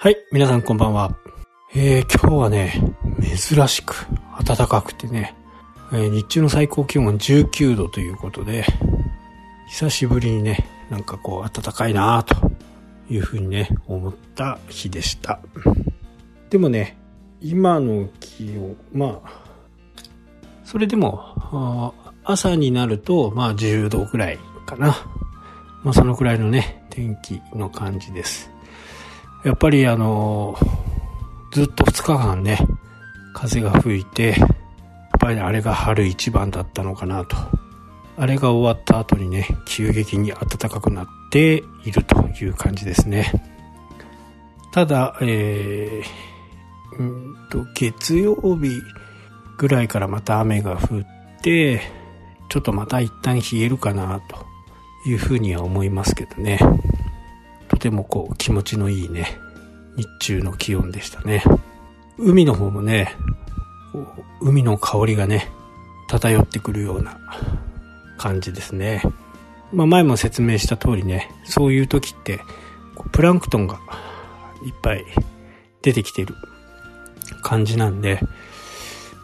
はい、皆さんこんばんは。えー、今日はね、珍しく暖かくてね、えー、日中の最高気温は19度ということで、久しぶりにね、なんかこう暖かいなぁというふうにね、思った日でした。でもね、今の気温、まあ、それでも、朝になると、まあ10度くらいかな。まあそのくらいのね、天気の感じです。やっぱりあの、ずっと2日間ね、風が吹いて、やっぱりあれが春一番だったのかなと。あれが終わった後にね、急激に暖かくなっているという感じですね。ただ、えー、んと、月曜日ぐらいからまた雨が降って、ちょっとまた一旦冷えるかなというふうには思いますけどね。てもこう気持ちのいいね、日中の気温でしたね。海の方もね、海の香りがね、漂ってくるような感じですね。まあ前も説明した通りね、そういう時って、プランクトンがいっぱい出てきてる感じなんで、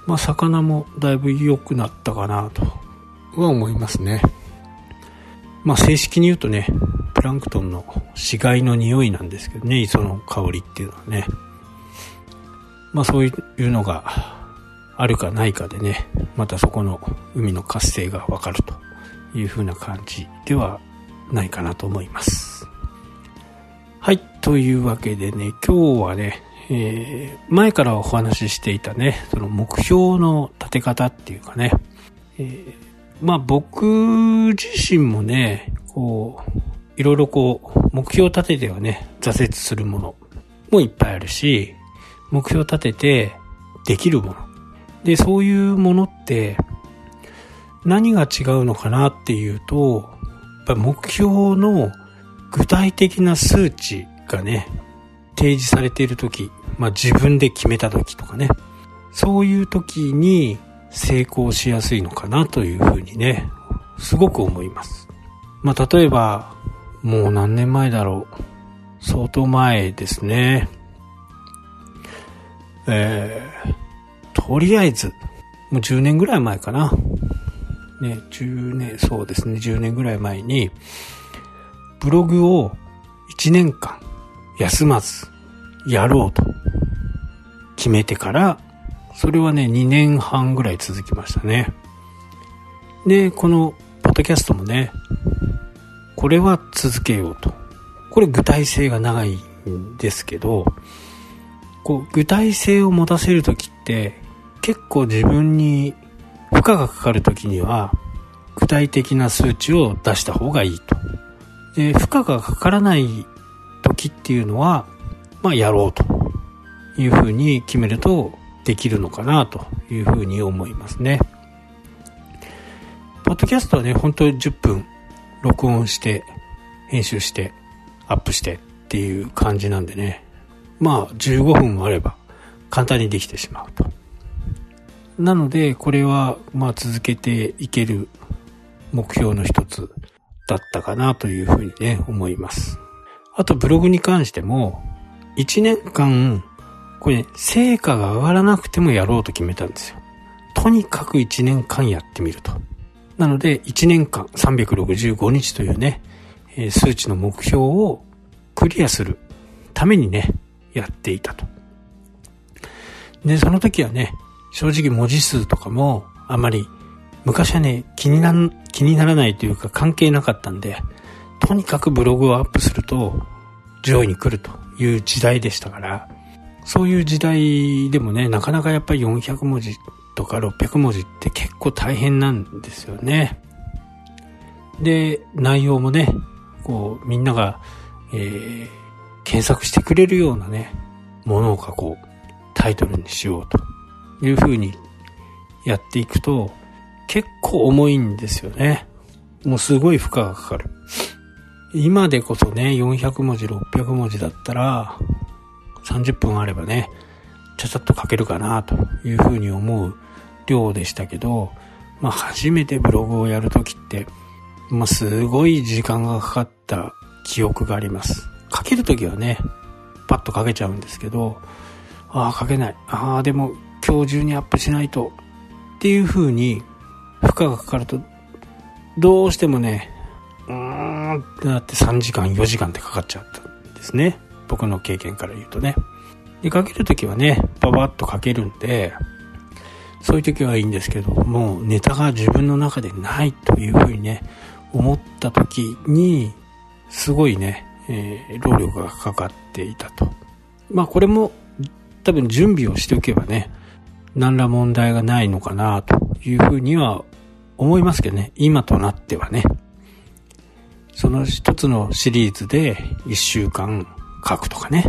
まあ魚もだいぶ良くなったかなとは思いますね。まあ正式に言うとね、ランクトンの死骸の匂いなんですけどね、磯の香りっていうのはね。まあそういうのがあるかないかでね、またそこの海の活性がわかるという風な感じではないかなと思います。はい、というわけでね、今日はね、えー、前からお話ししていたね、その目標の立て方っていうかね、えー、まあ僕自身もね、こう、いろいろこう、目標を立ててはね、挫折するものもいっぱいあるし、目標を立ててできるもの。で、そういうものって、何が違うのかなっていうと、やっぱ目標の具体的な数値がね、提示されている時、まあ自分で決めた時とかね、そういう時に成功しやすいのかなというふうにね、すごく思います。まあ例えば、もう何年前だろう。相当前ですね。えー、とりあえず、もう10年ぐらい前かな。ね、10年、そうですね、10年ぐらい前に、ブログを1年間休まずやろうと決めてから、それはね、2年半ぐらい続きましたね。で、この、ポッドキャストもね、これは続けようと。これ具体性が長いんですけど、こう、具体性を持たせるときって、結構自分に負荷がかかるときには、具体的な数値を出した方がいいと。で、負荷がかからない時っていうのは、まあやろうというふうに決めるとできるのかなというふうに思いますね。ポッドキャストはね、本当10分録音して、編集して、アップしてっていう感じなんでね。まあ、15分もあれば簡単にできてしまうと。なので、これは、まあ続けていける目標の一つだったかなというふうにね、思います。あと、ブログに関しても、1年間、これ、ね、成果が上がらなくてもやろうと決めたんですよ。とにかく1年間やってみると。なので、1年間365日というね、え数値の目標をクリアするためにね、やっていたと。で、その時はね、正直文字数とかもあまり昔はね、気にな、気にならないというか関係なかったんで、とにかくブログをアップすると上位に来るという時代でしたから、そういう時代でもね、なかなかやっぱり400文字とか600文字って結構大変なんですよね。で、内容もね、こう、みんなが、えー、検索してくれるようなね、ものを書こう、タイトルにしようという風にやっていくと、結構重いんですよね。もうすごい負荷がかかる。今でこそね、400文字、600文字だったら、30分あればね、ちゃちゃっと書けるかなというふうに思う量でしたけど、まあ初めてブログをやるときって、まあすごい時間がかかった記憶があります。書けるときはね、パッとかけちゃうんですけど、ああ、かけない。ああ、でも今日中にアップしないと。っていう風に負荷がかかると、どうしてもね、うーんってなって3時間、4時間ってかかっちゃったんですね。僕の経験から言うとね。で、かけるときはね、ババッとかけるんで、そういう時はいいんですけども、ネタが自分の中でないというふうにね、思った時に、すごいね、えー、労力がかかっていたと。まあこれも多分準備をしておけばね、何ら問題がないのかなというふうには思いますけどね、今となってはね。その一つのシリーズで一週間書くとかね。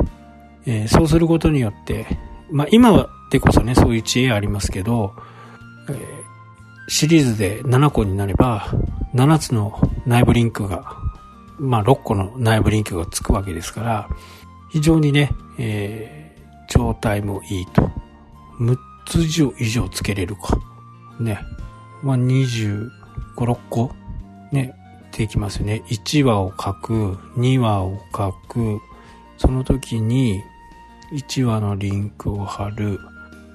えー、そうすることによって、まあ今でこそね、そういう知恵ありますけど、えー、シリーズで7個になれば、7つの内部リンクがまあ、6個の内部リンクがつくわけですから、非常にね、えー、状態もいいと。6つ以上つけれるか。ね。まあ、25、6個ね、できますよね。1話を書く、2話を書く、その時に1話のリンクを貼る、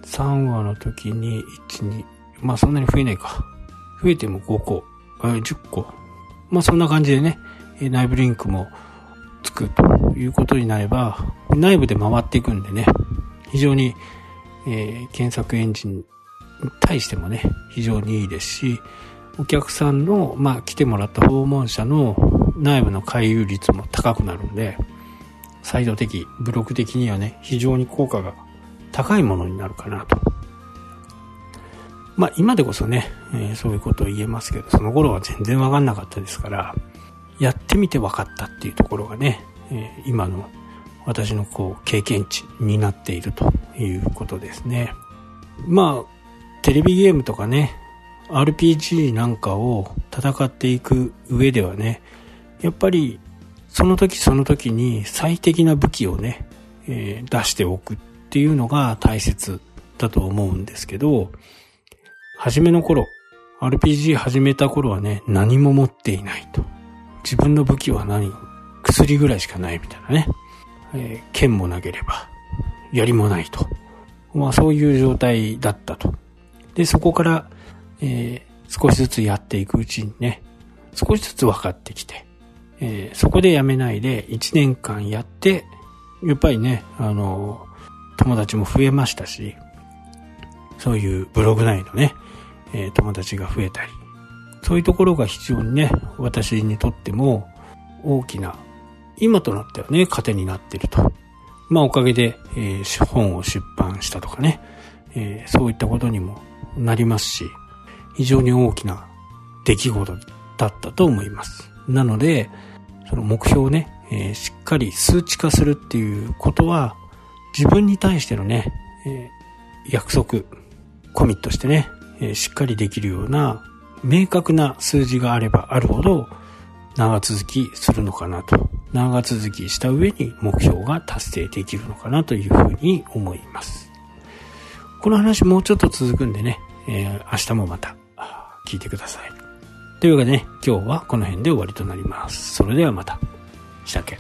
3話の時に1、2、まあそんなに増えないか。増えても5個、10個。まあそんな感じでね、内部リンクもつくということになれば、内部で回っていくんでね、非常に、えー、検索エンジンに対してもね、非常にいいですし、お客さんの、まあ、来てもらった訪問者の内部の回遊率も高くなるんで、サイド的、ブログ的にはね、非常に効果が高いものになるかなと。まあ今でこそね、えー、そういうことを言えますけど、その頃は全然わかんなかったですから、やってみて分かったっていうところがね、えー、今の私のこう経験値になっているということですね。まあ、テレビゲームとかね、RPG なんかを戦っていく上ではね、やっぱりその時その時に最適な武器をね、えー、出しておくっていうのが大切だと思うんですけど、初めの頃、RPG 始めた頃はね、何も持っていないと。自分の武器は何？薬ぐらいしかないみたいなね。えー、剣もなければ、槍もないと。まあそういう状態だったと。で、そこから、えー、少しずつやっていくうちにね、少しずつ分かってきて、えー、そこでやめないで1年間やって、やっぱりね、あの、友達も増えましたし、そういうブログ内のね、えー、友達が増えたり、そういうところが非常にね、私にとっても大きな、今となってはね、糧になっていると。まあおかげで、えー、本を出版したとかね、えー、そういったことにもなりますし、非常に大きな出来事だったと思います。なので、その目標をね、えー、しっかり数値化するっていうことは、自分に対してのね、えー、約束、コミットしてね、えー、しっかりできるような明確な数字があればあるほど長続きするのかなと。長続きした上に目標が達成できるのかなというふうに思います。この話もうちょっと続くんでね、えー、明日もまた聞いてください。というわけでね、今日はこの辺で終わりとなります。それではまた。したっけ